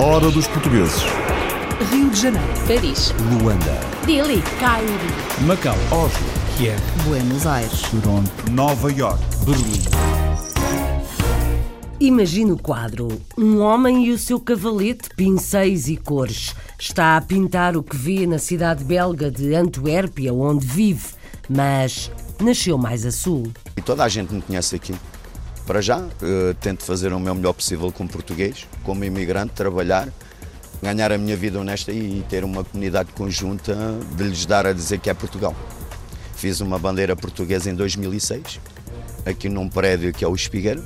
Hora dos portugueses. Rio de Janeiro, Paris, Luanda. Delhi, Cairo, Macau, Oslo. Kiev, Buenos Aires. Toronto. Nova York. Berlim. Imagine o quadro. Um homem e o seu cavalete, pincéis e cores. Está a pintar o que vê na cidade belga de Antuérpia, onde vive, mas nasceu mais a sul. E toda a gente me conhece aqui. Para já, eh, tento fazer o meu melhor possível como português, como imigrante, trabalhar, ganhar a minha vida honesta e ter uma comunidade conjunta de lhes dar a dizer que é Portugal. Fiz uma bandeira portuguesa em 2006, aqui num prédio que é o Espigueiro.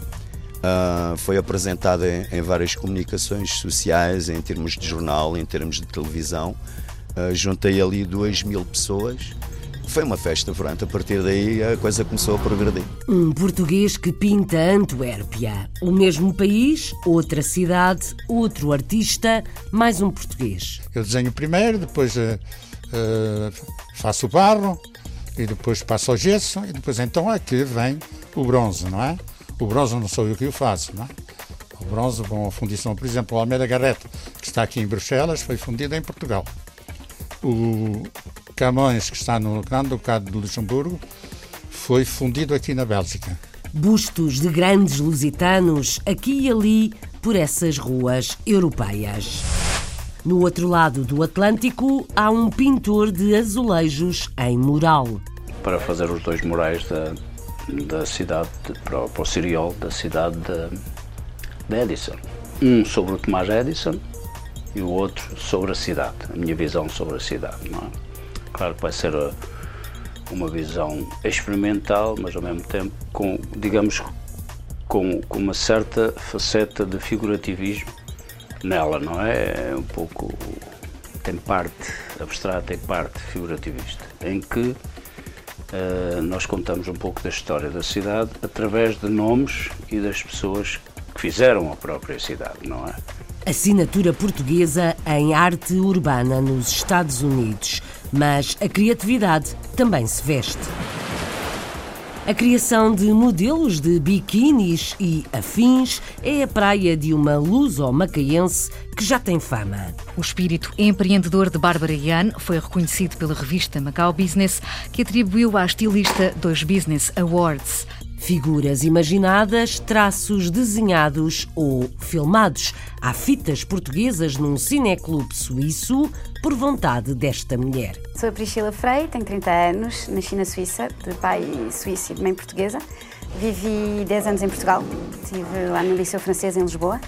Ah, foi apresentada em, em várias comunicações sociais, em termos de jornal, em termos de televisão. Ah, juntei ali duas mil pessoas. Foi uma festa, pronto. A partir daí a coisa começou a progredir. Um português que pinta Antuérpia. O mesmo país, outra cidade, outro artista, mais um português. Eu desenho primeiro, depois eh, faço o barro e depois passo ao gesso e depois então aqui vem o bronze, não é? O bronze não sou eu que o faço, não é? O bronze, com a fundição, por exemplo, o Almeida Garrett, que está aqui em Bruxelas, foi fundido em Portugal. O Camões, que está no Grande Ducado de Luxemburgo, foi fundido aqui na Bélgica. Bustos de grandes lusitanos aqui e ali por essas ruas europeias. No outro lado do Atlântico há um pintor de azulejos em mural. para fazer os dois murais da, da cidade, de, para, o- para o Siriol, da cidade de, de Edison. Um sobre o Tomás Edison e o outro sobre a cidade, a minha visão sobre a cidade. Não é? Claro que vai ser uh, uma visão experimental, mas ao mesmo tempo com, digamos, com, com uma certa faceta de figurativismo nela, não é? É um pouco. tem parte abstrata, tem parte figurativista, em que eh, nós contamos um pouco da história da cidade através de nomes e das pessoas que fizeram a própria cidade, não é? Assinatura portuguesa em arte urbana nos Estados Unidos. Mas a criatividade também se veste. A criação de modelos de biquínis e afins é a praia de uma luso-macaense que já tem fama. O espírito empreendedor de Bárbara Ian foi reconhecido pela revista Macau Business, que atribuiu à estilista dois Business Awards. Figuras imaginadas, traços desenhados ou filmados. Há fitas portuguesas num cineclube suíço por vontade desta mulher. Sou a Priscila Frei, tenho 30 anos, nasci na Suíça, de pai suíço e de mãe portuguesa. Vivi 10 anos em Portugal, estive lá no Liceu Francês em Lisboa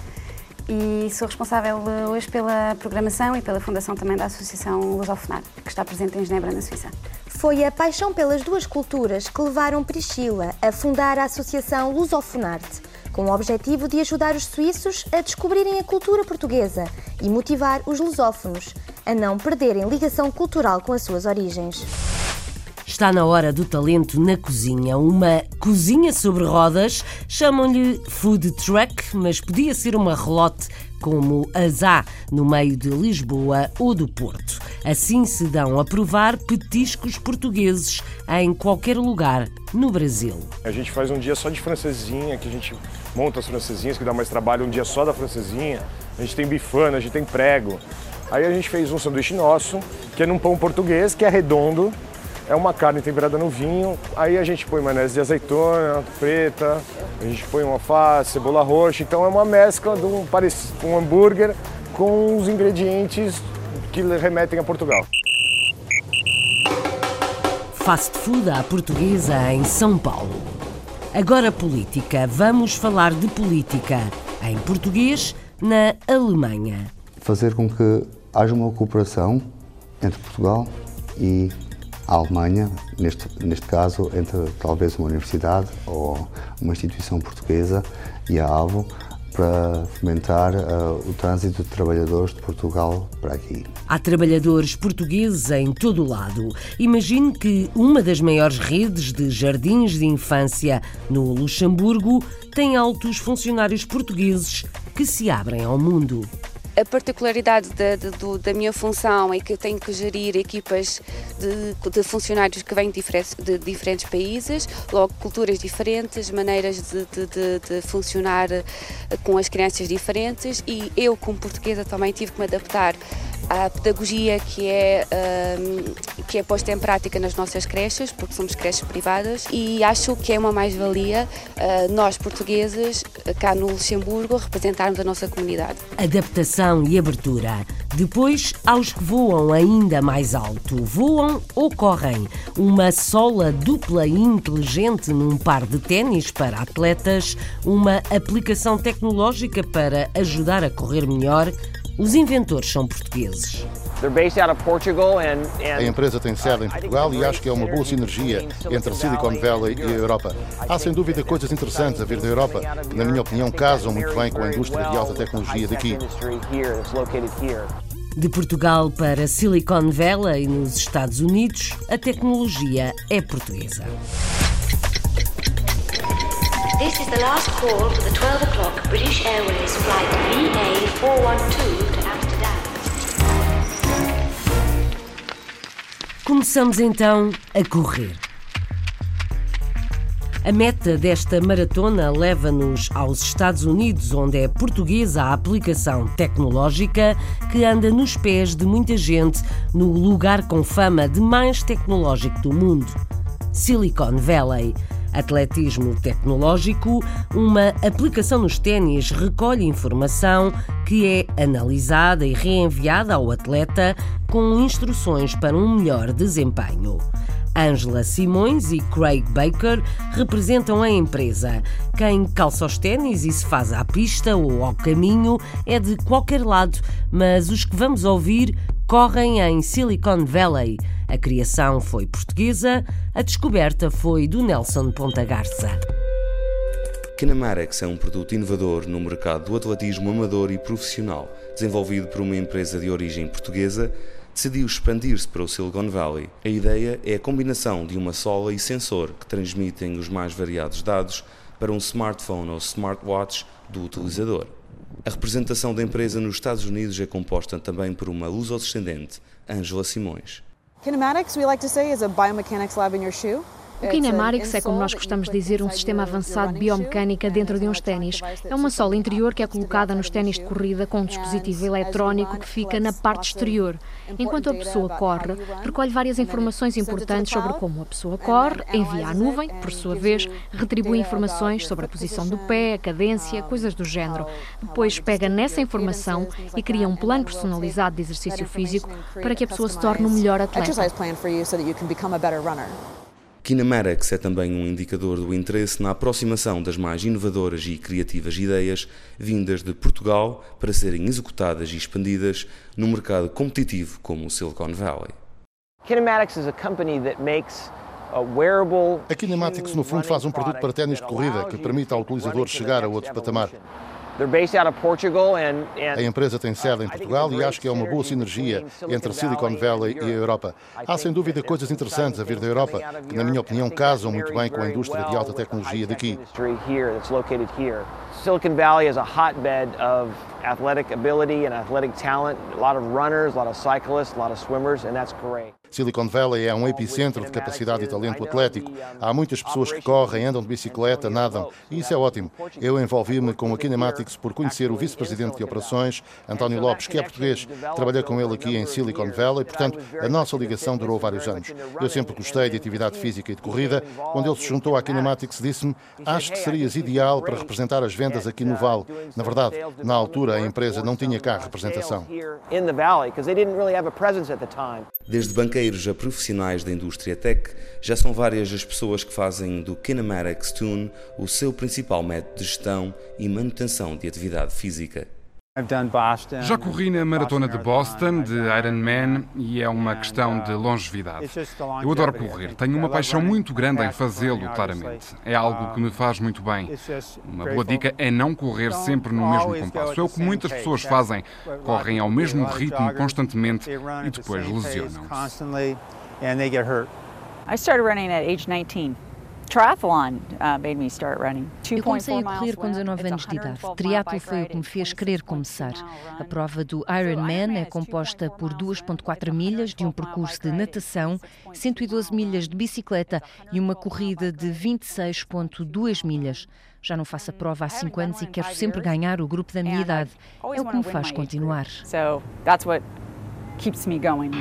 e sou responsável hoje pela programação e pela fundação também da Associação Lusofonar, que está presente em Genebra, na Suíça. Foi a paixão pelas duas culturas que levaram Priscila a fundar a Associação Lusofonarte, com o objetivo de ajudar os suíços a descobrirem a cultura portuguesa e motivar os lusófonos a não perderem ligação cultural com as suas origens. Está na hora do talento na cozinha. Uma cozinha sobre rodas, chamam-lhe food truck, mas podia ser uma relote como as há no meio de Lisboa ou do Porto. Assim se dão a provar petiscos portugueses em qualquer lugar no Brasil. A gente faz um dia só de francesinha, que a gente monta as francesinhas, que dá mais trabalho, um dia só da francesinha. A gente tem bifana, a gente tem prego. Aí a gente fez um sanduíche nosso, que é num pão português, que é redondo, é uma carne temperada no vinho. Aí a gente põe maionese de azeitona preta, a gente põe uma alface, cebola roxa. Então é uma mescla de um, um hambúrguer com os ingredientes que remetem a Portugal. Fast food à portuguesa em São Paulo. Agora política. Vamos falar de política em português na Alemanha. fazer com que haja uma cooperação entre Portugal e a Alemanha, neste, neste caso entre talvez uma universidade ou uma instituição portuguesa e a AVO, para fomentar eh, o trânsito de trabalhadores de Portugal para aqui. Há trabalhadores portugueses em todo o lado. Imagine que uma das maiores redes de jardins de infância no Luxemburgo tem altos funcionários portugueses que se abrem ao mundo. A particularidade da, da, minha função é que eu tenho que gerir equipas de, de funcionários que vêm de diferentes, de diferentes, países, logo culturas diferentes, maneiras de, de, funcionar eh, com as crianças diferentes. E eu, como portuguesa, também tive que me adaptar à pedagogia que é, um, que é posta em prática nas nossas creches, porque somos creches privadas, e acho que é uma mais-valia uh, nós, portugueses, cá no Luxemburgo, representarmos a nossa comunidade. Adaptação e abertura. Depois, aos que voam ainda mais alto. Voam ou correm. Uma sola dupla e inteligente num par de ténis para atletas, uma aplicação tecnológica para ajudar a correr melhor os inventores são portugueses. A empresa tem sede em Portugal e acho que é uma boa sinergia entre a Silicon Valley e a Europa. Há sem dúvida coisas interessantes a vir da Europa que, na minha opinião, casam muito bem com a indústria de alta tecnologia daqui. De Portugal para Silicon Valley, nos Estados Unidos, a tecnologia é portuguesa. This is the last call for the 12 o'clock British Airways flight VA412 to Amsterdam. Começamos então a correr. A meta desta maratona leva-nos aos Estados Unidos, onde é portuguesa a aplicação tecnológica que anda nos pés de muita gente no lugar com fama de mais tecnológico do mundo, Silicon Valley. Atletismo Tecnológico, uma aplicação nos ténis recolhe informação que é analisada e reenviada ao atleta com instruções para um melhor desempenho. Angela Simões e Craig Baker representam a empresa. Quem calça os ténis e se faz à pista ou ao caminho é de qualquer lado, mas os que vamos ouvir correm em Silicon Valley. A criação foi portuguesa, a descoberta foi do Nelson Ponta Garça. Kinemarex é um produto inovador no mercado do atletismo amador e profissional, desenvolvido por uma empresa de origem portuguesa, decidiu expandir-se para o Silicon Valley. A ideia é a combinação de uma sola e sensor que transmitem os mais variados dados para um smartphone ou smartwatch do utilizador. A representação da empresa nos Estados Unidos é composta também por uma luso-descendente, Angela Simões. Kinematics, we like to say, is a biomechanics lab in your shoe. O Kinematics é, como nós gostamos de dizer, um sistema avançado de biomecânica dentro de uns ténis. É uma sola interior que é colocada nos ténis de corrida com um dispositivo eletrónico que fica na parte exterior. Enquanto a pessoa corre, recolhe várias informações importantes sobre como a pessoa corre, envia à nuvem, por sua vez, retribui informações sobre a posição do pé, a cadência, coisas do género. Depois pega nessa informação e cria um plano personalizado de exercício físico para que a pessoa se torne um melhor atleta. Kinematics é também um indicador do interesse na aproximação das mais inovadoras e criativas ideias vindas de Portugal para serem executadas e expandidas no mercado competitivo como o Silicon Valley. Kinematics is a company that makes a Kinematics, no fundo, faz um produto para ténis de corrida que permite ao utilizador chegar a outro patamar. A empresa tem sede em Portugal e acho que é uma boa sinergia entre Silicon Valley e a Europa. Há sem dúvida coisas interessantes a vir da Europa que, na minha opinião, casam muito bem com a indústria de alta tecnologia daqui. Silicon Valley is a hotbed of athletic ability and athletic talent, a lot of runners, a lot of cyclists, a lot of swimmers, and that's great. Silicon Valley é um epicentro de capacidade e talento atlético. Há muitas pessoas que correm, andam de bicicleta, nadam, e isso é ótimo. Eu envolvi-me com a Kinematics por conhecer o vice-presidente de operações, António Lopes, que é português. Trabalhei com ele aqui em Silicon Valley, portanto, a nossa ligação durou vários anos. Eu sempre gostei de atividade física e de corrida. Quando ele se juntou à Kinematics, disse-me: Acho que serias ideal para representar as vendas aqui no Vale. Na verdade, na altura, a empresa não tinha cá representação. Desde banqueiros a profissionais da indústria tech, já são várias as pessoas que fazem do Kinematics Tune o seu principal método de gestão e manutenção de atividade física. Já corri na maratona de Boston, de Ironman, e é uma questão de longevidade. Eu adoro correr, tenho uma paixão muito grande em fazê-lo, claramente. É algo que me faz muito bem. Uma boa dica é não correr sempre no mesmo compasso. É o que muitas pessoas fazem. Correm ao mesmo ritmo constantemente e depois lesionam-se. I started running at age 19. Eu comecei a correr com 19 anos de idade. Triatlo foi o que me fez querer começar. A prova do Ironman é composta por 2.4 milhas de um percurso de natação, 112 milhas de bicicleta e uma corrida de 26.2 milhas. Já não faço a prova há 5 anos e quero sempre ganhar o grupo da minha idade. É o que me faz continuar. keeps me going.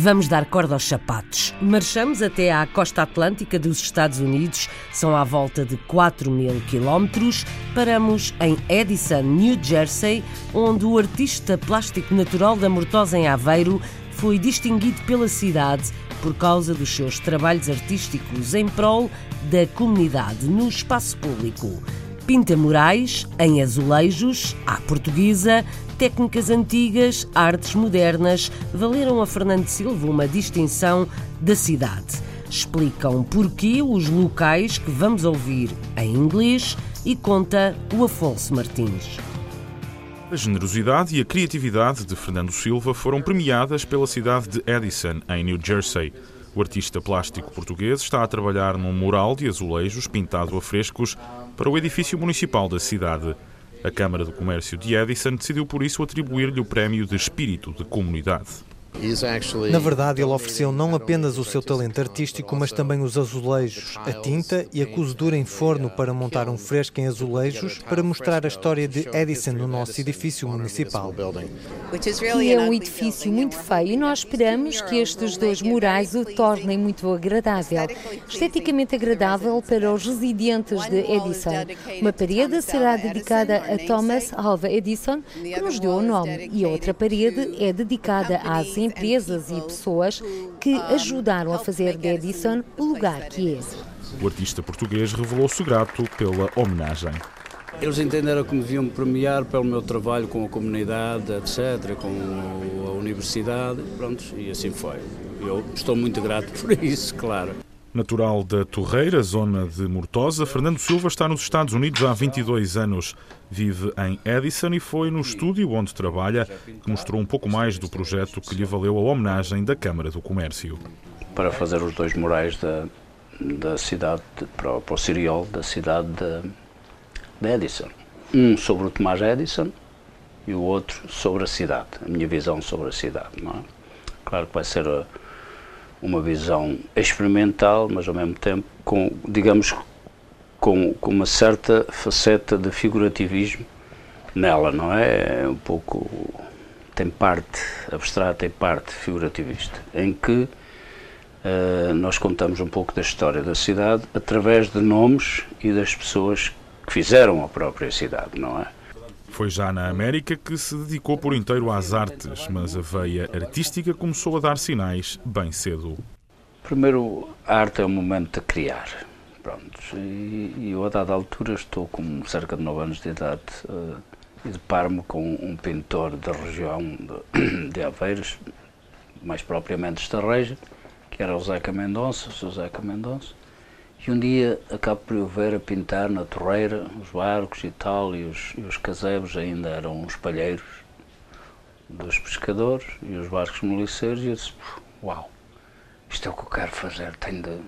Vamos dar corda aos sapatos. Marchamos até à costa atlântica dos Estados Unidos, são à volta de 4 mil quilómetros. Paramos em Edison, New Jersey, onde o artista plástico natural da Mortosa em Aveiro foi distinguido pela cidade por causa dos seus trabalhos artísticos em prol da comunidade no espaço público. Pinta murais em azulejos, à portuguesa, técnicas antigas, artes modernas, valeram a Fernando Silva uma distinção da cidade. Explicam porquê os locais que vamos ouvir em inglês e conta o Afonso Martins. A generosidade e a criatividade de Fernando Silva foram premiadas pela cidade de Edison, em New Jersey. O artista plástico português está a trabalhar num mural de azulejos pintado a frescos para o edifício municipal da cidade. A Câmara do Comércio de Edison decidiu por isso atribuir-lhe o prémio de Espírito de Comunidade. Na verdade, ele ofereceu não apenas o seu talento artístico, mas também os azulejos, a tinta e a cozedura em forno para montar um fresco em azulejos para mostrar a história de Edison no nosso edifício municipal. Que é um edifício muito feio. e nós esperamos que estes dois murais o tornem muito agradável, esteticamente agradável para os residentes de Edison. Uma parede será dedicada a Thomas Alva Edison, que nos deu o nome, e a outra parede é dedicada às empresas e pessoas que ajudaram a fazer de Edison o lugar que é. O artista português revelou-se grato pela homenagem. Eles entenderam que me deviam premiar pelo meu trabalho com a comunidade, etc., com a universidade, pronto, e assim foi. Eu estou muito grato por isso, claro. Natural da Torreira, zona de Mortosa, Fernando Silva está nos Estados Unidos há 22 anos. Vive em Edison e foi no estúdio onde trabalha que mostrou um pouco mais do projeto que lhe valeu a homenagem da Câmara do Comércio. Para fazer os dois murais da, da cidade, para, para o Ciriol da cidade de, de Edison. Um sobre o Tomás Edison e o outro sobre a cidade, a minha visão sobre a cidade. Não é? Claro que vai ser a, uma visão experimental, mas ao mesmo tempo com, digamos, com, com uma certa faceta de figurativismo nela, não é? é um pouco tem parte abstrata e parte figurativista, em que uh, nós contamos um pouco da história da cidade através de nomes e das pessoas que fizeram a própria cidade, não é? Foi já na América que se dedicou por inteiro às artes, mas a veia artística começou a dar sinais bem cedo. Primeiro, a arte é o momento de criar. Pronto, e, eu a dada altura estou com cerca de 9 anos de idade uh, e deparo-me com um pintor da região de, de Aveiros, mais propriamente Estarreja, que era o Zeca Mendonça, o. Zeca Mendonça, e um dia acabo por eu ver a pintar na torreira os barcos e tal, e os, e os casebres ainda eram os palheiros dos pescadores e os barcos moliceiros, e eu disse: Uau, isto é o que eu quero fazer, tenho de.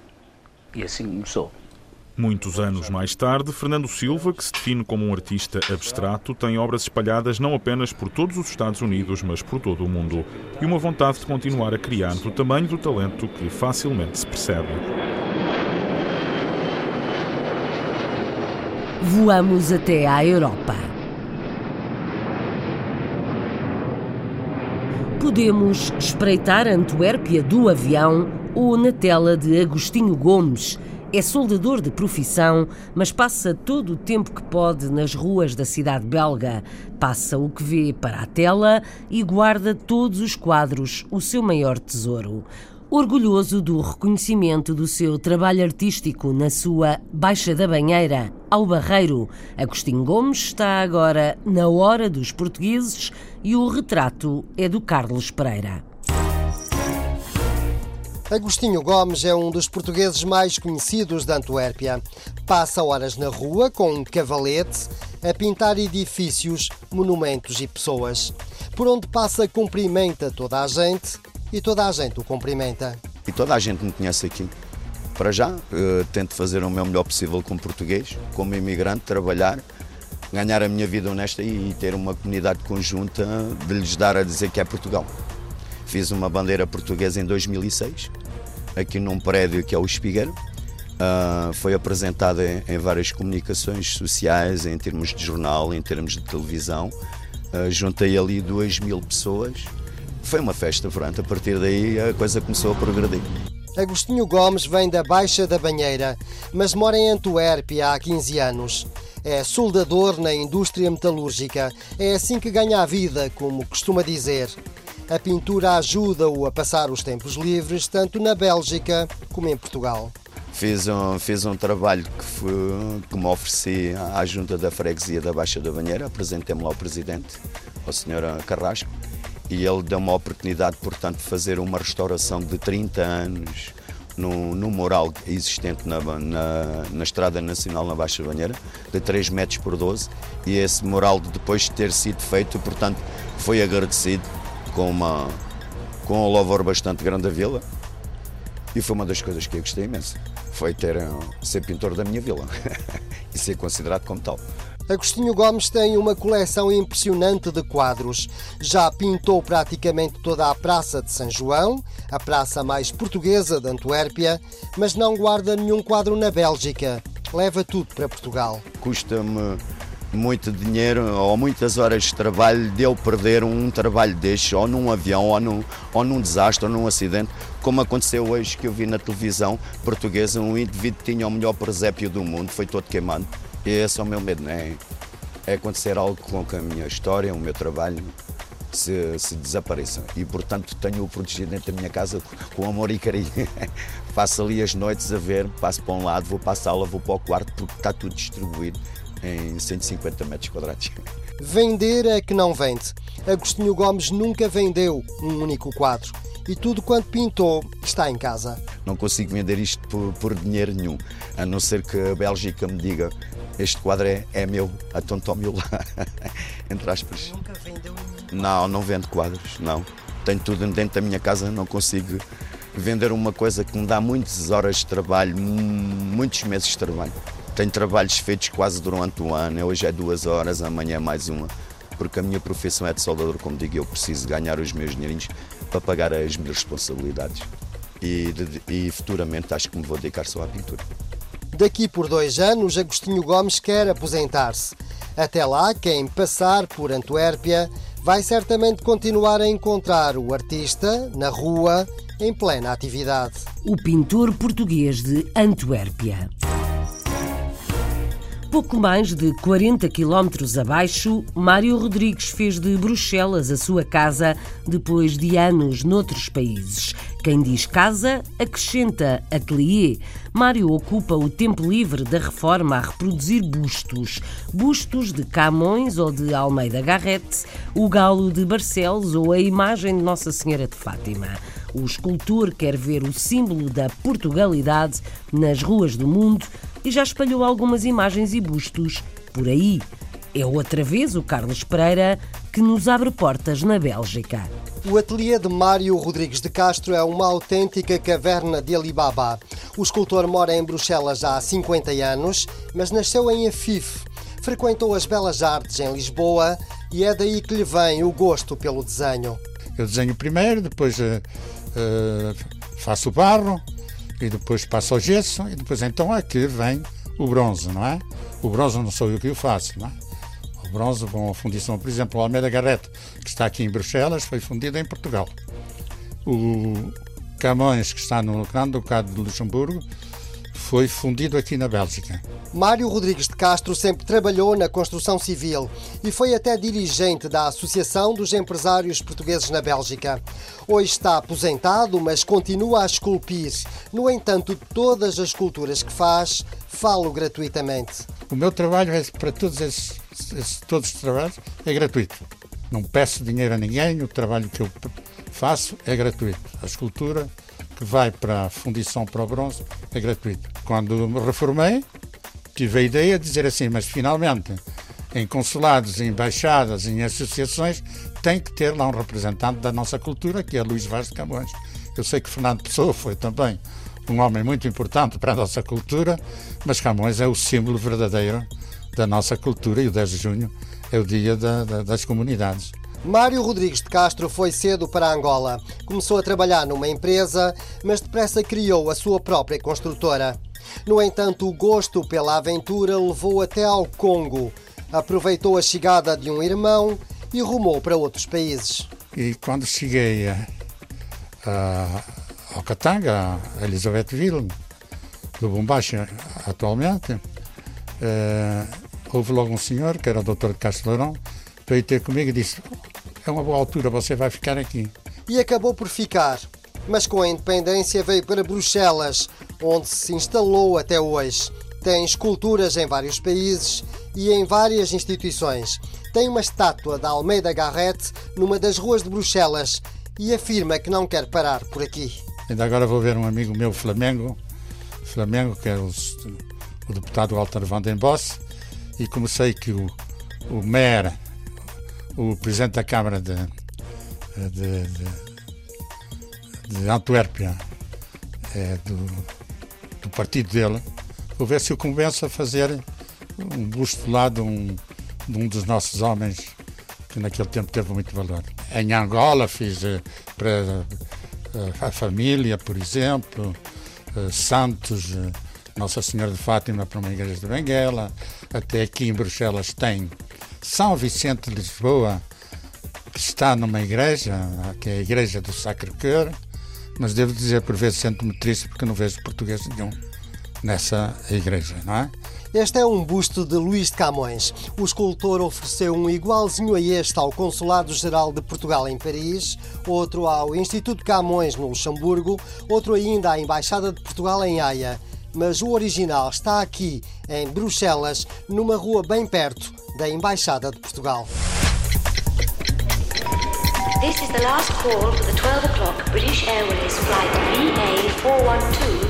E assim começou. Muitos anos mais tarde, Fernando Silva, que se define como um artista abstrato, tem obras espalhadas não apenas por todos os Estados Unidos, mas por todo o mundo. E uma vontade de continuar a criar do tamanho do talento que facilmente se percebe. Voamos até à Europa. Podemos espreitar Antuérpia do avião ou na tela de Agostinho Gomes. É soldador de profissão, mas passa todo o tempo que pode nas ruas da cidade belga. Passa o que vê para a tela e guarda todos os quadros, o seu maior tesouro orgulhoso do reconhecimento do seu trabalho artístico na sua Baixa da Banheira, ao Barreiro. Agostinho Gomes está agora na hora dos portugueses e o retrato é do Carlos Pereira. Agostinho Gomes é um dos portugueses mais conhecidos da Antuérpia. Passa horas na rua com um cavalete a pintar edifícios, monumentos e pessoas. Por onde passa, cumprimenta toda a gente e toda a gente o cumprimenta. E toda a gente me conhece aqui. Para já, uh, tento fazer o meu melhor possível como português, como imigrante, trabalhar, ganhar a minha vida honesta e ter uma comunidade conjunta de lhes dar a dizer que é Portugal. Fiz uma bandeira portuguesa em 2006, aqui num prédio que é o Espigueiro. Uh, foi apresentada em, em, várias comunicações sociais, em termos de jornal, em termos de televisão. Uh, juntei ali 2 mil pessoas. Foi uma festa, pronto. A partir daí a coisa começou a progredir. Agostinho Gomes vem da Baixa da Banheira, mas mora em Antuérpia há 15 anos. É soldador na indústria metalúrgica. É assim que ganha a vida, como costuma dizer. A pintura ajuda-o a passar os tempos livres, tanto na Bélgica como em Portugal. Fiz um, fiz um trabalho que, foi, que me ofereci à junta da freguesia da Baixa da Banheira, apresentei-me lá ao presidente, ao senhor Carrasco, e ele deu-me a oportunidade, portanto, de fazer uma restauração de 30 anos no, no mural existente na, na, na, Estrada Nacional na Baixa Banheira, de 3 metros por 12, e esse mural, depois de ter sido feito, portanto, foi agradecido com, uma, com um louvor bastante grande da vila. E foi uma das coisas que eu gostei imenso. Foi ter, ser pintor da minha vila e ser considerado como tal. Agostinho Gomes tem uma coleção impressionante de quadros. Já pintou praticamente toda a Praça de São João, a praça mais portuguesa de Antuérpia, mas não guarda nenhum quadro na Bélgica. Leva tudo para Portugal. Custa-me muito dinheiro ou muitas horas de trabalho de eu perder um trabalho deste, ou num avião, ou num, ou num desastre, ou num acidente, como aconteceu hoje que eu vi na televisão portuguesa, um indivíduo que tinha o melhor presépio do mundo, foi todo queimado. Esse é o meu medo, não é? É acontecer algo com a minha história, o meu trabalho, se, se desapareça. E, portanto, tenho-o protegido dentro da minha casa com amor e carinho. Faço ali as noites a ver, passo para um lado, vou para a sala, vou para o quarto, porque está tudo distribuído em 150 metros quadrados. Vender é que não vende. Agostinho Gomes nunca vendeu um único quadro e tudo quanto pintou está em casa. Não consigo vender isto por, por dinheiro nenhum, a não ser que a Bélgica me diga este quadro é, é meu, a tome-o lá, entre aspas. Nunca vendeu Não, não vendo quadros, não. Tenho tudo dentro da minha casa, não consigo vender uma coisa que me dá muitas horas de trabalho, muitos meses de trabalho. Tenho trabalhos feitos quase durante o ano, hoje é duas horas, amanhã é mais uma, porque a minha profissão é de soldador, como digo, eu preciso ganhar os meus dinheirinhos para pagar as minhas responsabilidades. E, de, e futuramente acho que me vou dedicar só à pintura. Daqui por dois anos, Agostinho Gomes quer aposentar-se. Até lá, quem passar por Antuérpia vai certamente continuar a encontrar o artista na rua, em plena atividade. O pintor português de Antuérpia. Pouco mais de 40 quilómetros abaixo, Mário Rodrigues fez de Bruxelas a sua casa depois de anos noutros países. Quem diz casa, acrescenta atelier. Mário ocupa o tempo livre da reforma a reproduzir bustos. Bustos de Camões ou de Almeida Garrett, o galo de Barcelos ou a imagem de Nossa Senhora de Fátima. O escultor quer ver o símbolo da Portugalidade nas ruas do mundo e já espalhou algumas imagens e bustos por aí. É outra vez o Carlos Pereira que nos abre portas na Bélgica. O ateliê de Mário Rodrigues de Castro é uma autêntica caverna de Alibaba. O escultor mora em Bruxelas há 50 anos, mas nasceu em Afif. Frequentou as Belas Artes em Lisboa e é daí que lhe vem o gosto pelo desenho. Eu desenho primeiro, depois uh, uh, faço o barro, e depois passa ao gesso e depois então aqui vem o bronze, não é? O bronze não sou eu que o faço, não é? O bronze com a fundição, por exemplo, o Almeida Garrett, que está aqui em Bruxelas, foi fundido em Portugal. O Camões, que está no Grande Ducado de Luxemburgo, foi fundido aqui na Bélgica. Mário Rodrigues de Castro sempre trabalhou na construção civil e foi até dirigente da Associação dos Empresários Portugueses na Bélgica. Hoje está aposentado, mas continua a esculpir. No entanto, todas as esculturas que faz, falo gratuitamente. O meu trabalho é para todos esses, esses todos os trabalhos é gratuito. Não peço dinheiro a ninguém, o trabalho que eu faço é gratuito. A escultura que vai para a fundição para o bronze é gratuito. Quando me reformei, tive a ideia de dizer assim, mas finalmente em consulados, em embaixadas, em associações, tem que ter lá um representante da nossa cultura, que é Luís Vaz de Camões. Eu sei que Fernando Pessoa foi também um homem muito importante para a nossa cultura, mas Camões é o símbolo verdadeiro da nossa cultura e o 10 de junho é o dia da, da, das comunidades. Mário Rodrigues de Castro foi cedo para Angola. Começou a trabalhar numa empresa, mas depressa criou a sua própria construtora. No entanto, o gosto pela aventura levou até ao Congo. Aproveitou a chegada de um irmão e rumou para outros países. E quando cheguei a, a, ao Katanga, a Elizabethville, Lubumbashi atualmente, eh, houve logo um senhor, que era o Dr. Castro Lourão, veio ter comigo e disse: É uma boa altura, você vai ficar aqui. E acabou por ficar. Mas com a independência veio para Bruxelas, onde se instalou até hoje. Tem esculturas em vários países e em várias instituições. Tem uma estátua da Almeida Garrett numa das ruas de Bruxelas e afirma que não quer parar por aqui. Ainda agora vou ver um amigo meu, Flamengo, Flamengo, que é o, o deputado Walter Van den Bosch, e como sei que o, o mayor, o presidente da Câmara de, de, de, de Antuérpia, é do, do partido dele, vou ver se o convenço a fazer um busto lá de um, de um dos nossos homens que naquele tempo teve muito valor. Em Angola fiz eh, para eh, a família, por exemplo, eh, Santos, Nossa Senhora de Fátima para uma igreja de Benguela, até aqui em Bruxelas tem São Vicente de Lisboa, que está numa igreja, que é a igreja do Sacre Cœur, mas devo dizer por vezes sinto-me triste porque não vejo português nenhum nessa igreja, não é? Este é um busto de Luís de Camões. O escultor ofereceu um igualzinho a este ao Consulado-Geral de Portugal em Paris, outro ao Instituto Camões no Luxemburgo, outro ainda à Embaixada de Portugal em Haia mas o original está aqui, em Bruxelas, numa rua bem perto da Embaixada de Portugal. This is the last call for the 12 o'clock British Airways flight BA412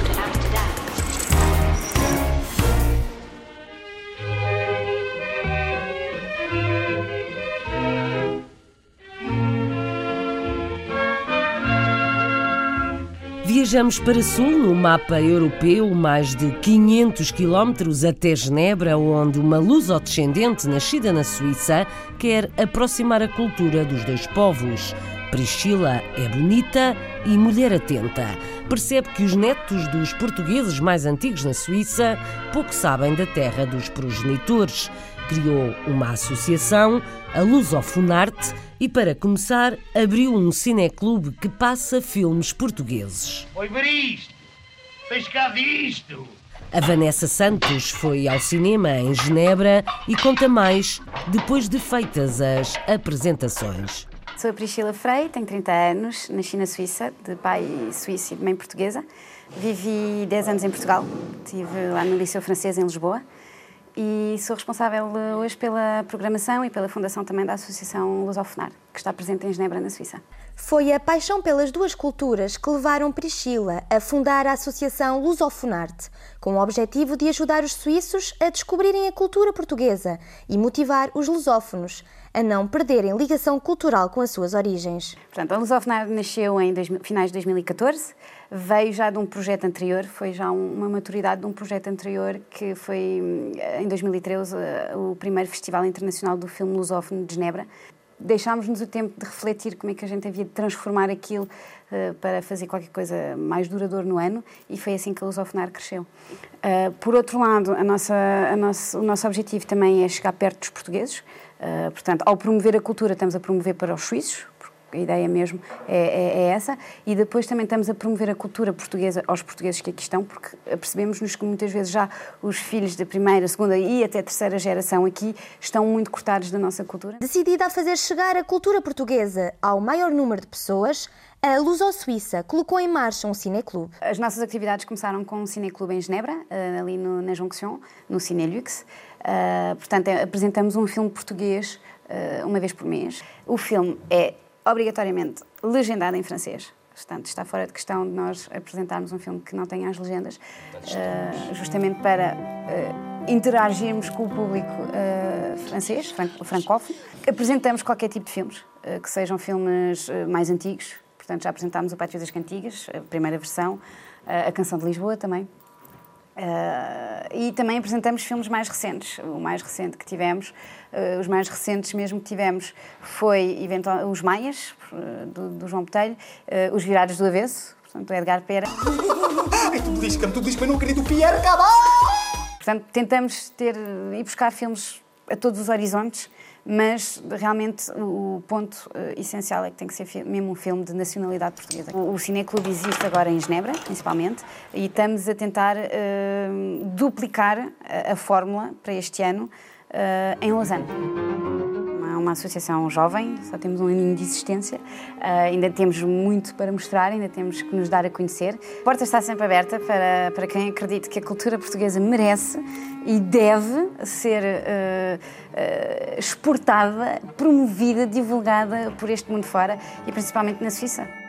Viajamos para sul no mapa europeu mais de 500 quilómetros até Genebra, onde uma luso-descendente nascida na Suíça quer aproximar a cultura dos dois povos. Priscila é bonita e mulher atenta. Percebe que os netos dos portugueses mais antigos na Suíça pouco sabem da terra dos progenitores. Criou uma associação, a Lusofonarte, e, para começar, abriu um cineclube que passa filmes portugueses. Foi ver isto! Tens cá disto! A Vanessa Santos foi ao cinema em Genebra e conta mais depois de feitas as apresentações. Sou a Priscila Frei, tenho 30 anos, nasci na Suíça, de pai suíço e de mãe portuguesa. Vivi 10 anos em Portugal, estive lá no Liceu Francês em Lisboa e sou responsável eh, hoje pela programação e pela fundação também da Associação Lusofonar, que está presente em Genebra, na Suíça. Foi a paixão pelas duas culturas que levaram Priscila a fundar a Associação Lusofonarte, com o objetivo de ajudar os suíços a descobrirem a cultura portuguesa e motivar os lusófonos a não perderem ligação cultural com as suas origens. Portanto, a Lusofonar nasceu em dois, finais de 2014 veio já de um projeto anterior, foi já uma maturidade de um projeto anterior que foi em 2013 eh, o primeiro Festival Internacional do Filme Lusófono de Genebra. Deixámos-nos o tempo de refletir como é que a gente havia de transformar aquilo uh, para fazer qualquer coisa mais duradouro no ano e foi assim que a Lusofonar cresceu. Uh, por outro lado, a nossa, a nosso, o nosso objetivo também é chegar perto dos portugueses. Uh, portanto, ao promover a cultura, estamos a promover para os suíços, a ideia mesmo é, é, é, essa. E depois também estamos a promover a cultura portuguesa aos portugueses que aqui estão, porque percebemos-nos que muitas vezes já os filhos da primeira, segunda e até terceira geração aqui estão muito cortados da nossa cultura. Decidida a fazer chegar a cultura portuguesa ao maior número de pessoas, a Luso Suíça colocou em marcha um cineclube. As nossas atividades começaram com um cineclube em Genebra, eh, ali no, na Jonction, no Cinelux. Uh, portanto, apresentamos um filme português uh, uma vez por mês. O filme é obrigatoriamente legendado em francês. Portanto, está fora de questão de nós apresentarmos um filme que não tenha as legendas, uh, justamente para uh, interagirmos com o público uh, francês, francófono. Apresentamos qualquer tipo de filmes, que sejam filmes mais antigos, Portanto, já apresentámos o Pátio das Cantigas, a primeira versão, a Canção de Lisboa também. Uh, e também apresentamos filmes mais recentes. O mais recente que tivemos, uh, os mais recentes mesmo que tivemos, foi eventual, Os Maias, uh, do, do, João Botelho, Os Virados do Avesso, portanto, do Edgar Pera. Ai, tu belisca-me, tu belisca-me, não acredito, o Pierre Cabal! Portanto, tentamos ter, ir buscar filmes a todos os horizontes mas realmente o ponto uh, essencial é que tem que ser mesmo um filme de nacionalidade portuguesa. O, o Cineclube existe agora em Genebra, principalmente, e estamos a tentar uh, duplicar a, a, fórmula para este ano uh, em Lausanne uma associação jovem, só temos um aninho de existência, uh, ainda temos muito para mostrar, ainda temos que nos dar a conhecer. A porta está sempre aberta para, para quem acredita que a cultura portuguesa merece e deve ser uh, uh, exportada, promovida, divulgada por este mundo fora e principalmente na Suíça.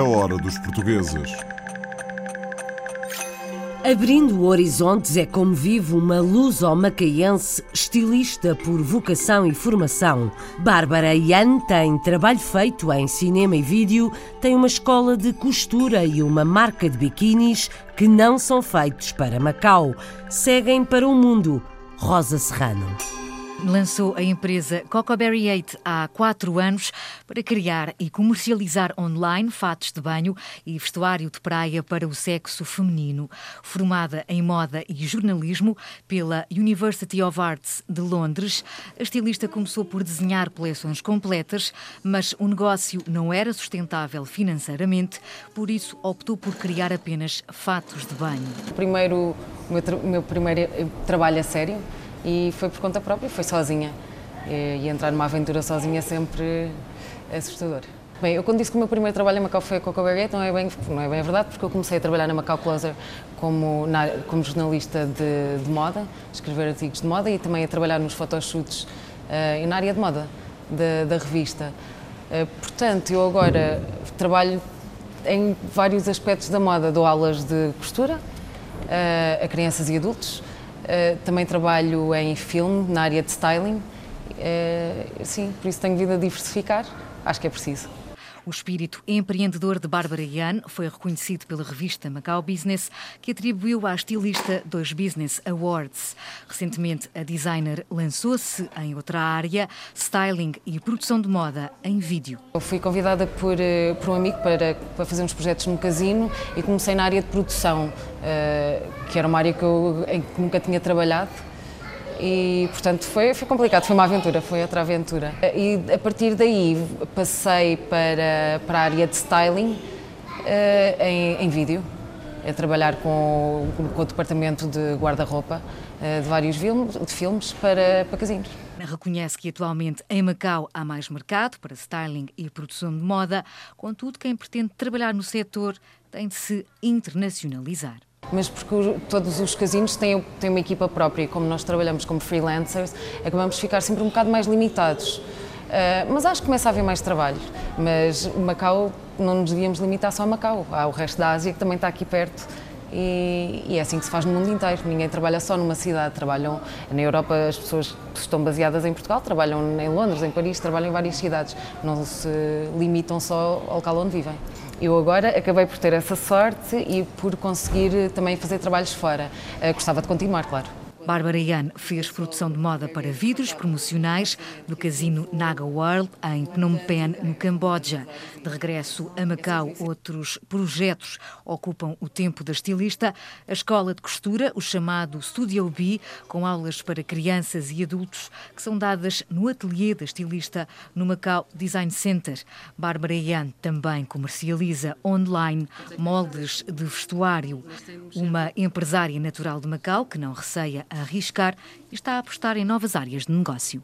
A hora dos portugueses. Abrindo horizontes é como vive uma luso-macaense estilista por vocação e formação. Bárbara Ian tem trabalho feito em cinema e vídeo, tem uma escola de costura e uma marca de biquínis que não são feitos para Macau. Seguem para o mundo. Rosa Serrano lançou a empresa Cocoberry 8 há quatro anos para criar e comercializar online fatos de banho e vestuário de praia para o sexo feminino. Formada em moda e jornalismo pela University of Arts de Londres, a estilista começou por desenhar coleções completas, mas o negócio não era sustentável financeiramente, por isso optou por criar apenas fatos de banho. Primeiro, o meu, meu primeiro trabalho a sério e foi por conta própria, foi sozinha. E, e entrar numa aventura sozinha é sempre assustador. Bem, eu quando disse que o meu primeiro trabalho em Macau foi a Coco Baguette, não é bem, não é bem verdade, porque eu comecei a trabalhar na Macau Closer como, na, como jornalista de, de, moda, escrever artigos de moda e também a trabalhar nos photoshoots uh, na área de moda da, da revista. Uh, portanto, eu agora trabalho em vários aspectos da moda, dou aulas de costura uh, a crianças e adultos, Uh, também trabalho em filme, na área de styling. Uh, sim, por isso tenho vindo a diversificar. Acho que é preciso. O espírito empreendedor de Bárbara Ian foi reconhecido pela revista Macau Business, que atribuiu à estilista dois Business Awards. Recentemente, a designer lançou-se em outra área, styling e produção de moda em vídeo. Eu fui convidada por, eh, por um amigo para, para fazer uns projetos no casino e comecei na área de produção, eh, que era uma área que eu, em que nunca tinha trabalhado e portanto foi, foi complicado, foi uma aventura, foi outra aventura. E a partir daí passei para, para a área de styling uh, em, em vídeo, a trabalhar com, com o departamento de guarda-roupa uh, de vários filmes, de filmes para, para casinos. Reconhece que atualmente em Macau há mais mercado para styling e produção de moda, contudo, quem pretende trabalhar no setor tem de se internacionalizar mas porque todos os casinos têm, têm uma equipa própria e como nós trabalhamos como freelancers, acabamos de ficar sempre um bocado mais limitados. Uh, mas acho que começa a haver mais trabalho. Mas Macau, não nos devíamos limitar só a Macau. Há o resto da Ásia que também está aqui perto e, e, é assim que se faz no mundo inteiro. Ninguém trabalha só numa cidade. Trabalham na Europa, as pessoas que estão baseadas em Portugal trabalham em Londres, em Paris, trabalham em várias cidades. Não se limitam só ao local onde vivem. Eu agora acabei por ter essa sorte e por conseguir também fazer trabalhos fora. Uh, gostava de continuar, claro. Bárbara Yan fez produção de moda para vidros promocionais no casino Naga World, em Phnom Penh, no Camboja. De regresso a Macau, outros projetos ocupam o tempo da estilista. A escola de costura, o chamado Studio B, com aulas para crianças e adultos, que são dadas no ateliê da estilista no Macau Design Center. Bárbara Yan também comercializa online moldes de vestuário. Uma empresária natural de Macau que não receia a arriscar e está a apostar em novas áreas de negócio.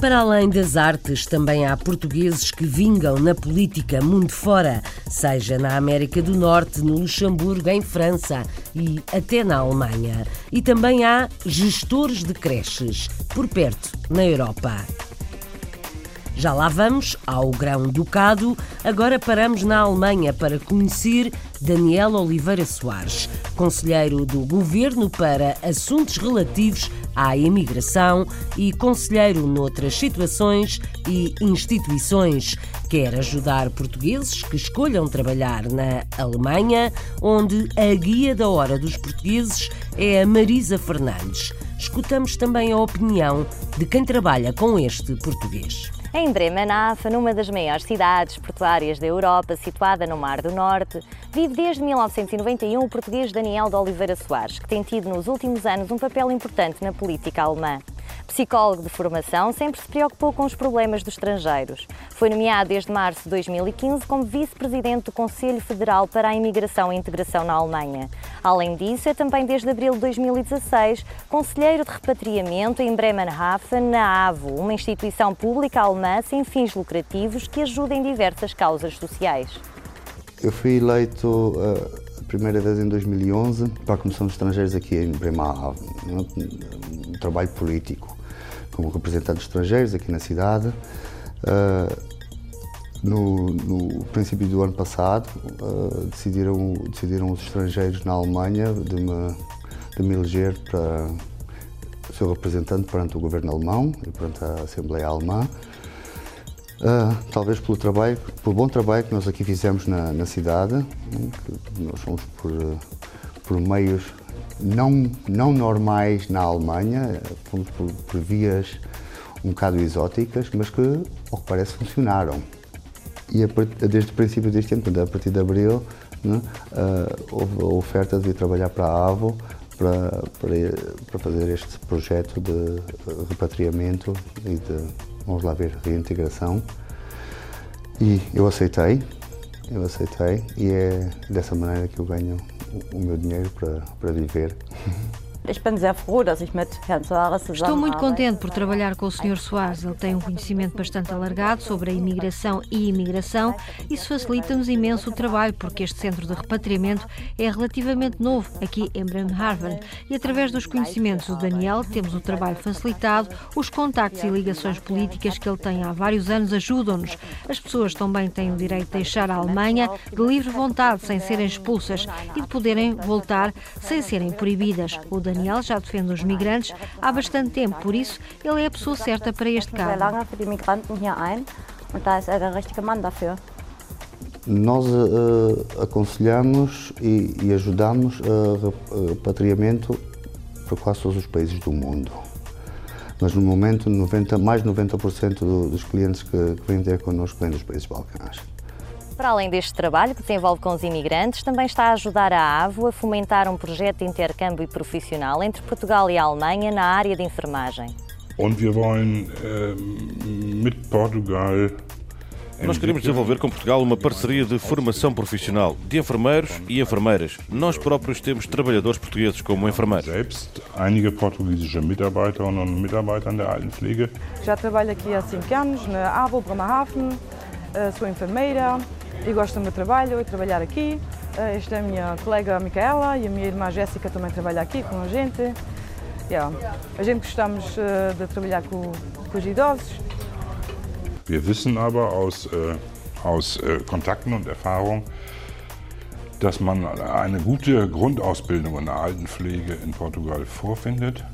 Para além das artes, também há portugueses que vingam na política mundo fora, seja na América do Norte, no Luxemburgo, em França e até na Alemanha. E também há gestores de creches, por perto, na Europa. Já lá vamos ao Grão-Ducado. Agora paramos na Alemanha para conhecer Daniel Oliveira Soares, conselheiro do governo para assuntos relativos à imigração e conselheiro noutras situações e instituições. Quer ajudar portugueses que escolham trabalhar na Alemanha, onde a guia da hora dos portugueses é a Marisa Fernandes. Escutamos também a opinião de quem trabalha com este português. Em Bremerhaven, numa das maiores cidades portuárias da Europa, situada no Mar do Norte, vive desde 1991 o português Daniel de Oliveira Soares, que tem tido nos últimos anos um papel importante na política alemã. Psicólogo de formação, sempre se preocupou com os problemas dos estrangeiros. Foi nomeado desde março de 2015 como vice-presidente do Conselho Federal para a Imigração e Integração na Alemanha. Além disso, é também desde abril de 2016 conselheiro de repatriamento em Bremerhaven, na AVO, uma instituição pública alemã sem fins lucrativos que ajuda em diversas causas sociais. Eu fui eleito uh, a primeira vez em 2011 para a Comissão de Estrangeiros aqui em Bremerhaven, um trabalho político como representante de estrangeiros aqui na cidade. Uh, no, no, princípio do ano passado, uh, decidiram, decidiram os estrangeiros na Alemanha de me, de me eleger para ser representante perante o governo alemão e perante a Assembleia Alemã. Uh, talvez pelo trabalho, pelo bom trabalho que nós aqui fizemos na, na cidade, que nós fomos por, por meios não, não normais na Alemanha, fomos por, por vias um bocado exóticas, mas que, ao que parece, funcionaram. E a, desde o princípio deste ano, a partir de abril, né, uh, houve a oferta de trabalhar para a AVO para, para, para, fazer este projeto de repatriamento e de, vamos lá ver, reintegração. E eu aceitei, eu aceitei e é dessa maneira que eu ganho o meu dinheiro para, para viver. Estou muito contente por trabalhar com o Sr. Soares. Ele tem um conhecimento bastante alargado sobre a imigração e imigração. Isso facilita-nos imenso o trabalho, porque este centro de repatriamento é relativamente novo aqui em Bremerhaven. E através dos conhecimentos do Daniel, temos o trabalho facilitado, os contactos e ligações políticas que ele tem há vários anos ajudam-nos. As pessoas também têm o direito de deixar a Alemanha de livre vontade, sem serem expulsas, e de poderem voltar sem serem proibidas. O Daniel Daniel já defende os migrantes há bastante tempo, por isso ele é a pessoa certa para este caso. Nós uh, aconselhamos e, e ajudamos a repatriamento para quase todos os países do mundo. Mas no momento, 90, mais de 90% dos clientes que, que vêm ter connosco vêm dos países balcãs. Para além deste trabalho que desenvolve com os imigrantes, também está a ajudar a AVO a fomentar um projeto de intercâmbio profissional entre Portugal e a Alemanha na área de enfermagem. Und wir wollen, äh, mit Portugal nós queremos desenvolver com Portugal uma parceria de formação profissional de enfermeiros e enfermeiras. Nós próprios temos trabalhadores portugueses como enfermeiros. Selbst einige portugiesische Mitarbeiterinnen und Mitarbeiter der Altenpflege. Já trabalho aqui há cinco anos na AVO Bremerhaven, sou enfermeira, e gosto do meu trabalho e trabalhar aqui. Eh, esta é a minha colega Micaela e a minha irmã Jéssica também trabalha aqui com a gente. Yeah. A gente gostamos eh, de trabalhar com, com os idosos. Wir wissen aber aus, äh, aus äh, Kontakten und Erfahrung, dass man eine gute Grundausbildung in der Altenpflege in Portugal vorfindet.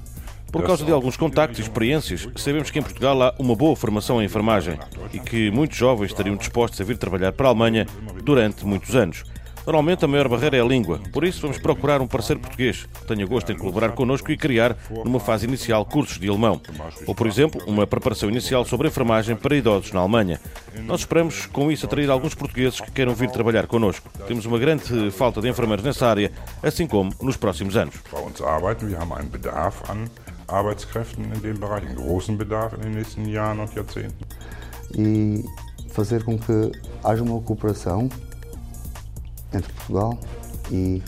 Por causa de alguns contactos e experiências, sabemos que em Portugal há uma boa formação em enfermagem e que muitos jovens estariam dispostos a vir trabalhar para a Alemanha durante muitos anos. Normalmente a maior barreira é a língua, por isso vamos procurar um parceiro português que tenha gosto em colaborar connosco e criar, numa fase inicial, cursos de alemão. Ou, por exemplo, uma preparação inicial sobre enfermagem para idosos na Alemanha. Nós esperamos com isso atrair alguns portugueses que queiram vir trabalhar connosco. Temos uma grande falta de enfermeiros nessa área, assim como nos próximos anos. Arbeitskräften in dem Bereich, einen großen Bedarf in den nächsten Jahren und Jahrzehnten. E fazer com que haja uma cooperação entre Portugal e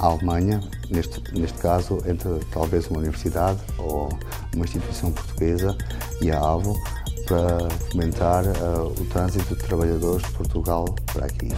a Alemanha, neste, neste caso entre talvez uma universidade ou uma instituição portuguesa e a AVO, para fomentar uh, o trânsito de trabalhadores de Portugal para aqui.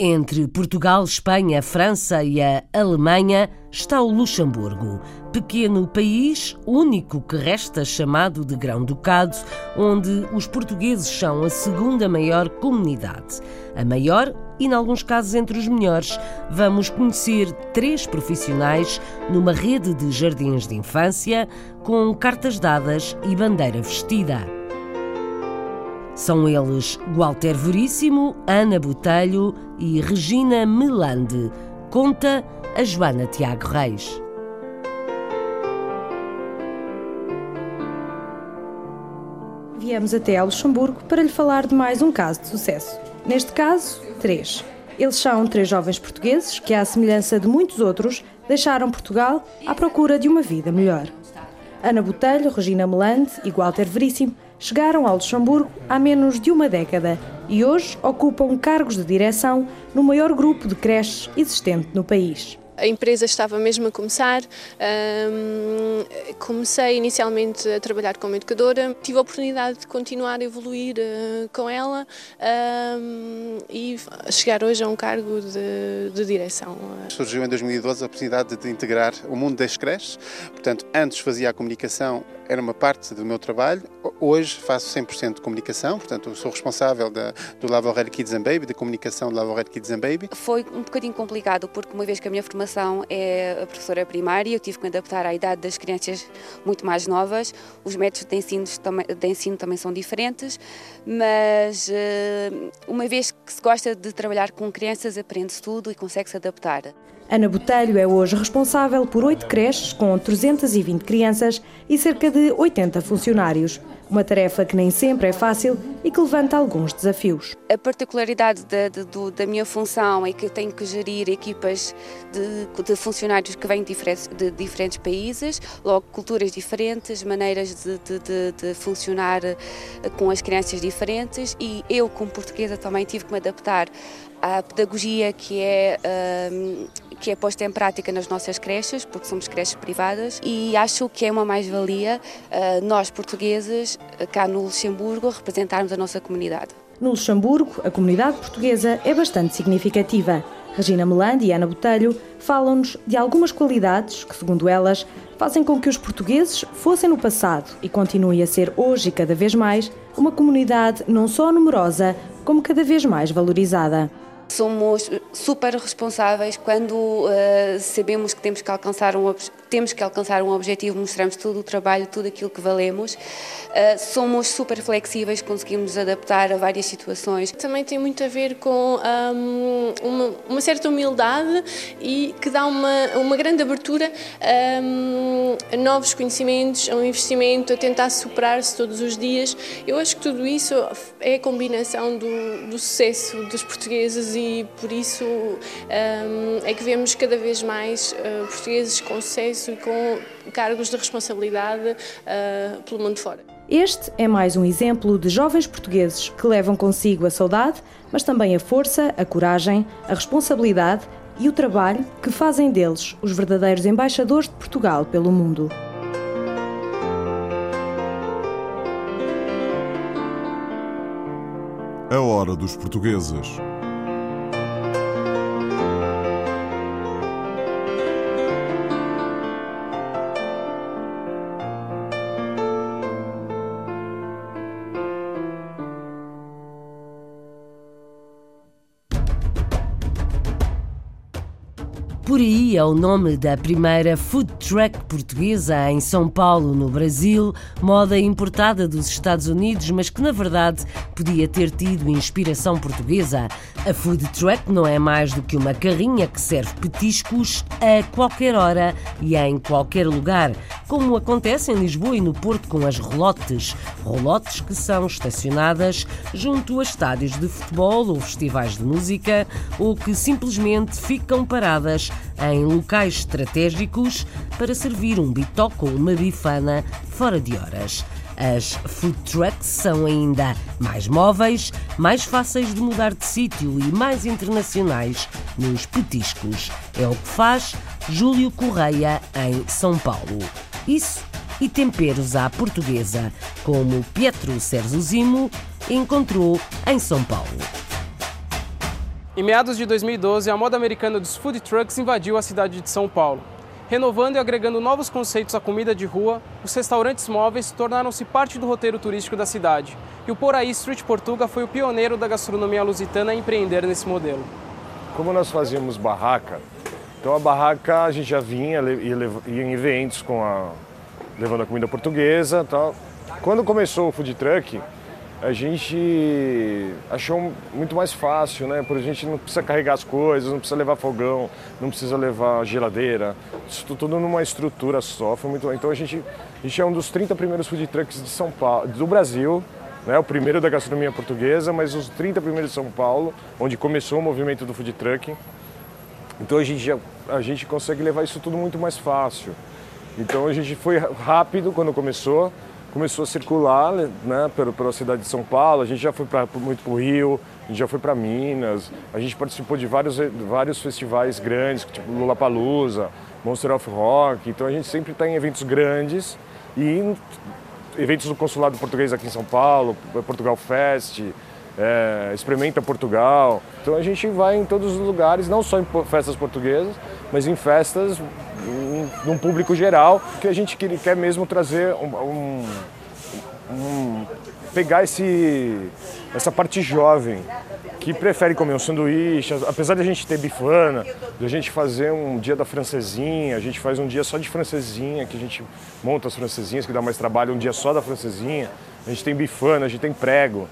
Entre Portugal, Espanha, França e a Alemanha está o Luxemburgo, pequeno país, único que resta chamado de Grão-Ducado, onde os portugueses são a segunda maior comunidade. A maior e, em alguns casos, entre os melhores. Vamos conhecer três profissionais numa rede de jardins de infância com cartas dadas e bandeira vestida. São eles Walter Veríssimo, Ana Botelho e Regina Melande. Conta a Joana Tiago Reis. Viemos até ao Luxemburgo para lhe falar de mais um caso de sucesso. Neste caso, três. Eles são três jovens portugueses que, à semelhança de muitos outros, deixaram Portugal à procura de uma vida melhor. Ana Botelho, Regina Melande e Walter Veríssimo chegaram ao Luxemburgo há menos de uma década e hoje ocupam cargos de direção no maior grupo de creches existente no país. A empresa estava mesmo a começar. Um, comecei inicialmente a trabalhar como educadora. Tive a oportunidade de continuar a evoluir uh, com ela um, e chegar hoje a um cargo de, de, direção. Surgiu em 2012 a oportunidade de integrar o mundo das creches. Portanto, antes fazia a comunicação era uma parte do meu trabalho. Hoje faço 100% de comunicação, portanto, sou responsável da, do Lavorel Kids and Baby, da comunicação do Lavorel Kids and Baby. Foi um bocadinho complicado, porque uma vez que a minha formação é a professora primária, eu tive que me adaptar à idade das crianças muito mais novas, os métodos de ensino, de ensino também são diferentes, mas eh, uma vez que se gosta de trabalhar com crianças, aprende-se tudo e consegue-se adaptar. Ana Botelho é hoje responsável por oito creches com 320 crianças e cerca de 80 funcionários. Uma tarefa que nem sempre é fácil e que levanta alguns desafios. A particularidade da, da minha função é que eu tenho que gerir equipas de, de funcionários que vêm de diferentes, de diferentes países, logo culturas diferentes, maneiras de, de, funcionar eh, com as crianças diferentes e eu, como portuguesa, também tive que me adaptar à pedagogia que é, um, que é posta em prática nas nossas creches, porque somos creches privadas, e acho que é uma mais-valia uh, nós, portugueses, cá no Luxemburgo, representarmos a nossa comunidade. No Luxemburgo, a comunidade portuguesa é bastante significativa. Regina Melande e Ana Botelho falam-nos de algumas qualidades que, segundo elas, fazem com que os portugueses fossem no passado e continuem a ser hoje e cada vez mais uma comunidade não só numerosa, como cada vez mais valorizada. Somos super responsáveis quando uh, sabemos que temos que alcançar um temos que alcançar um objetivo, mostramos todo o trabalho, tudo aquilo que valemos. Uh, somos super flexíveis, conseguimos adaptar a várias situações. Também tem muito a ver com um, uma, uma, certa humildade e que dá uma, uma grande abertura a novos conhecimentos, a um investimento, a tentar superar-se todos os dias. Eu acho que tudo isso é a combinação do, do sucesso dos portugueses e por isso um, é que vemos cada vez mais uh, portugueses com sucesso e com cargos de responsabilidade uh, pelo mundo fora. Este é mais um exemplo de jovens portugueses que levam consigo a saudade, mas também a força, a coragem, a responsabilidade e o trabalho que fazem deles os verdadeiros embaixadores de Portugal pelo mundo. A hora dos portugueses. Por aí é o nome da primeira food truck portuguesa em São Paulo, no Brasil, moda importada dos Estados Unidos, mas que na verdade podia ter tido inspiração portuguesa. A food truck não é mais do que uma carrinha que serve petiscos a qualquer hora e em qualquer lugar, como acontece em Lisboa e no Porto com as rolotes. Rolotes que são estacionadas junto a estádios de futebol ou festivais de música ou que simplesmente ficam paradas em locais estratégicos para servir um bitoque ou uma bifana fora de horas. As food trucks são ainda mais móveis, mais fáceis de mudar de sítio e mais internacionais nos petiscos. É o que faz Júlio Correia em São Paulo. Isso e temperos à portuguesa, como Pietro Serzuzimo encontrou em São Paulo. Em meados de 2012, a moda americana dos food trucks invadiu a cidade de São Paulo. Renovando e agregando novos conceitos à comida de rua, os restaurantes móveis tornaram-se parte do roteiro turístico da cidade. E o Poraí Street Portuga foi o pioneiro da gastronomia lusitana a empreender nesse modelo. Como nós fazíamos barraca, então a barraca a gente já vinha, ia, em eventos com a, levando a comida portuguesa tal. Quando começou o food truck, a gente achou muito mais fácil, né? Porque a gente não precisa carregar as coisas, não precisa levar fogão, não precisa levar geladeira, isso tudo numa estrutura só. Foi muito... Então a gente, a gente é um dos 30 primeiros food trucks de São Paulo, do Brasil, né? o primeiro da gastronomia portuguesa, mas os 30 primeiros de São Paulo, onde começou o movimento do food truck. Então a gente, já, a gente consegue levar isso tudo muito mais fácil. Então a gente foi rápido quando começou, começou a circular né, pela, cidade de São Paulo, a gente já foi pra, muito para o Rio, a gente já foi para Minas, a gente participou de vários, vários festivais grandes, tipo Lollapalooza, Monster of Rock, então a gente sempre está em eventos grandes e eventos do Consulado Português aqui em São Paulo, Portugal Fest, é, Experimenta Portugal. Então a gente vai em todos os lugares, não só em festas portuguesas, mas em festas num público geral, que a gente quer mesmo trazer um, um, um pegar esse, essa parte jovem que prefere comer um sanduíche, apesar de a gente ter bifana, de a gente fazer um dia da francesinha, a gente faz um dia só de francesinha, que a gente monta as francesinhas, que dá mais trabalho, um dia só da francesinha, a gente tem bifana, a gente tem prego.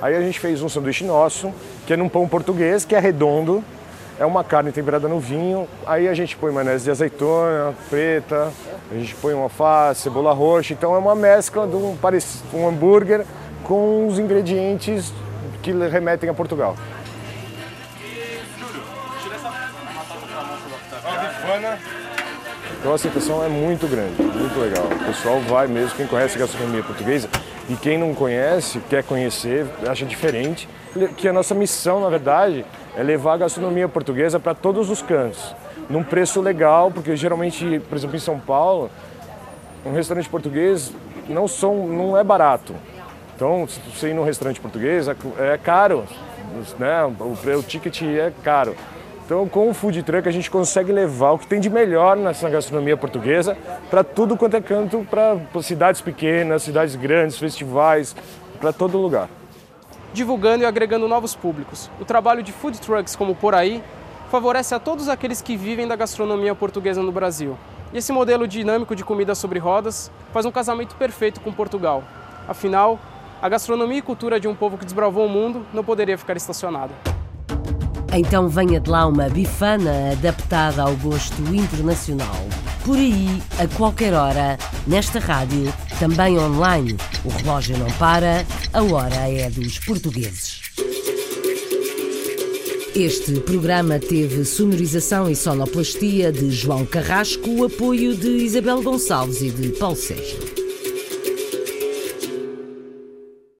Aí a gente fez um sanduíche nosso, que é num pão português, que é redondo, é uma carne temperada no vinho, aí a gente põe maionese de azeitona preta, a gente põe um alface, cebola roxa, então é uma mescla de um, um hambúrguer com os ingredientes que remetem a Portugal. Então a aceitação é muito grande, muito legal. O pessoal vai mesmo, quem conhece a gastronomia portuguesa e quem não conhece, quer conhecer, acha diferente, que a nossa missão, na verdade, é levar a gastronomia portuguesa para todos os cantos, num preço legal, porque geralmente, por exemplo, em São Paulo, um restaurante português não, são, não é barato. Então, se você ir num restaurante português, é, é caro, né? o, o ticket é caro. Então, com o food truck, a gente consegue levar o que tem de melhor nessa gastronomia portuguesa para tudo quanto é canto, para cidades pequenas, cidades grandes, festivais, para todo lugar divulgando e agregando novos públicos. O trabalho de food trucks como Por Aí favorece a todos aqueles que vivem da gastronomia portuguesa no Brasil. E esse modelo dinâmico de comida sobre rodas faz um casamento perfeito com Portugal. Afinal, a gastronomia e cultura de um povo que desbravou o mundo não poderia ficar estacionada. Então venha de lá uma bifana adaptada ao gosto internacional. Por aí, a qualquer hora, nesta rádio, também online. O relógio não para, a hora é dos portugueses. Este programa teve sonorização e sonoplastia de João Carrasco, o apoio de Isabel Gonçalves e de Paulo Sérgio.